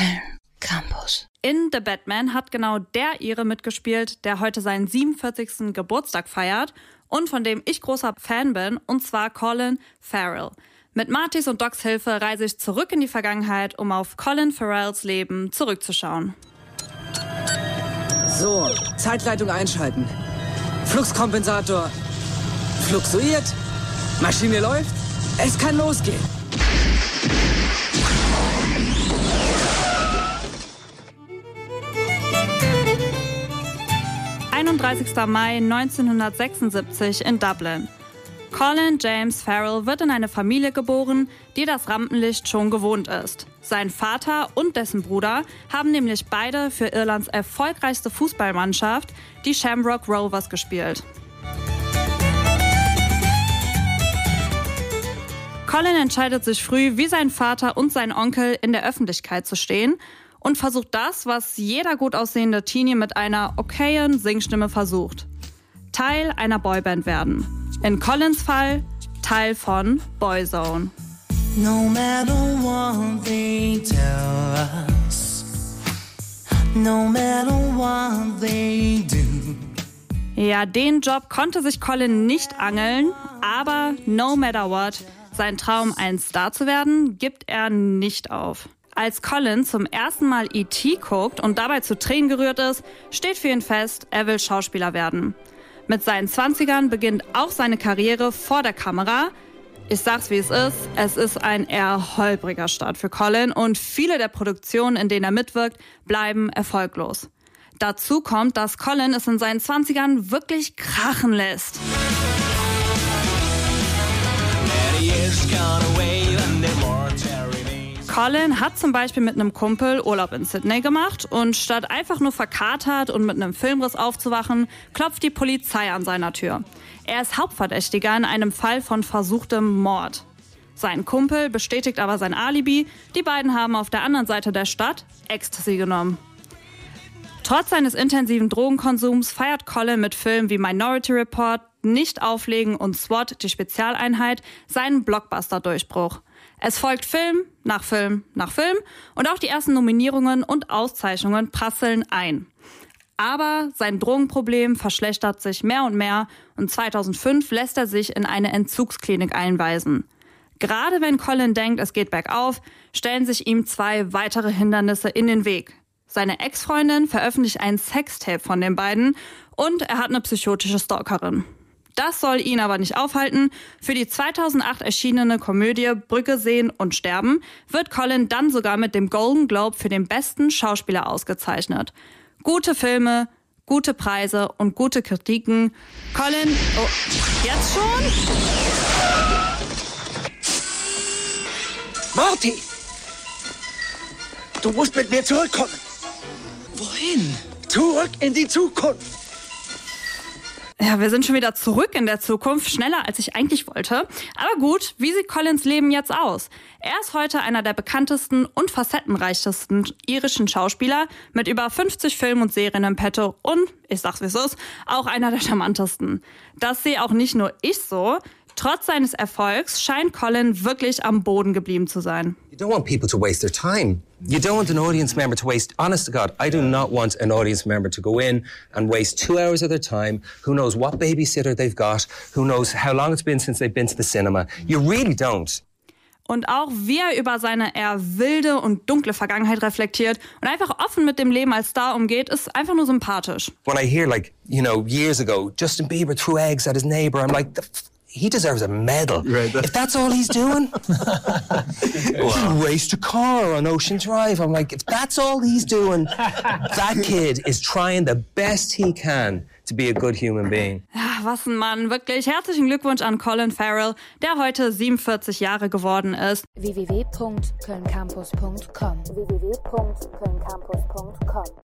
Köln Campus. In The Batman hat genau der ihre mitgespielt, der heute seinen 47. Geburtstag feiert und von dem ich großer Fan bin, und zwar Colin Farrell. Mit Martys und Docs Hilfe reise ich zurück in die Vergangenheit, um auf Colin Farrells Leben zurückzuschauen. So, Zeitleitung einschalten. Fluxkompensator fluxuiert. Maschine läuft. Es kann losgehen. 31. Mai 1976 in Dublin. Colin James Farrell wird in eine Familie geboren, die das Rampenlicht schon gewohnt ist. Sein Vater und dessen Bruder haben nämlich beide für Irlands erfolgreichste Fußballmannschaft, die Shamrock Rovers, gespielt. Colin entscheidet sich früh, wie sein Vater und sein Onkel in der Öffentlichkeit zu stehen und versucht das, was jeder gut aussehende Teenie mit einer okayen Singstimme versucht. Teil einer Boyband werden. In Collins Fall Teil von Boyzone. No matter what they tell us, no matter what they do. Ja, den Job konnte sich Colin nicht angeln, aber no matter what, sein Traum, ein Star zu werden, gibt er nicht auf. Als Colin zum ersten Mal E.T. guckt und dabei zu Tränen gerührt ist, steht für ihn fest, er will Schauspieler werden. Mit seinen 20ern beginnt auch seine Karriere vor der Kamera. Ich sag's wie es ist, es ist ein eher holpriger Start für Colin und viele der Produktionen, in denen er mitwirkt, bleiben erfolglos. Dazu kommt, dass Colin es in seinen 20ern wirklich krachen lässt. Colin hat zum Beispiel mit einem Kumpel Urlaub in Sydney gemacht und statt einfach nur verkatert und mit einem Filmriss aufzuwachen, klopft die Polizei an seiner Tür. Er ist Hauptverdächtiger in einem Fall von versuchtem Mord. Sein Kumpel bestätigt aber sein Alibi, die beiden haben auf der anderen Seite der Stadt Ecstasy genommen. Trotz seines intensiven Drogenkonsums feiert Colin mit Filmen wie Minority Report, Nicht auflegen und SWAT, die Spezialeinheit, seinen Blockbuster-Durchbruch. Es folgt Film nach Film nach Film und auch die ersten Nominierungen und Auszeichnungen prasseln ein. Aber sein Drogenproblem verschlechtert sich mehr und mehr und 2005 lässt er sich in eine Entzugsklinik einweisen. Gerade wenn Colin denkt, es geht bergauf, stellen sich ihm zwei weitere Hindernisse in den Weg. Seine Ex-Freundin veröffentlicht ein Sextape von den beiden und er hat eine psychotische Stalkerin. Das soll ihn aber nicht aufhalten. Für die 2008 erschienene Komödie Brücke sehen und sterben wird Colin dann sogar mit dem Golden Globe für den besten Schauspieler ausgezeichnet. Gute Filme, gute Preise und gute Kritiken. Colin, oh, jetzt schon? Marty! Du musst mit mir zurückkommen. Wohin? Zurück in die Zukunft. Ja, wir sind schon wieder zurück in der Zukunft, schneller als ich eigentlich wollte. Aber gut, wie sieht Collins Leben jetzt aus? Er ist heute einer der bekanntesten und facettenreichsten irischen Schauspieler mit über 50 Filmen und Serien im Petto und, ich sag's wie es ist, auch einer der charmantesten. Das sehe auch nicht nur ich so. Trotz seines Erfolgs scheint Colin wirklich am Boden geblieben zu sein. You don't want people to waste their time. You don't want an audience member to waste, honest to God, I do not want an audience member to go in and waste two hours of their time. Who knows what babysitter they've got? Who knows how long it's been since they've been to the cinema? You really don't. Und auch wie er über seine eher wilde und dunkle Vergangenheit reflektiert und einfach offen mit dem Leben als Star umgeht, ist einfach nur sympathisch. When I hear, like, you know, years ago, Justin Bieber threw eggs at his neighbor, I'm like, he deserves a medal. Right. If that's all he's doing, wow. he raced a car on Ocean Drive. I'm like, if that's all he's doing, that kid is trying the best he can to be a good human being. Ja, was ein Mann, wirklich. Herzlichen Glückwunsch an Colin Farrell, der heute 47 Jahre geworden ist. www.kölncampus.com www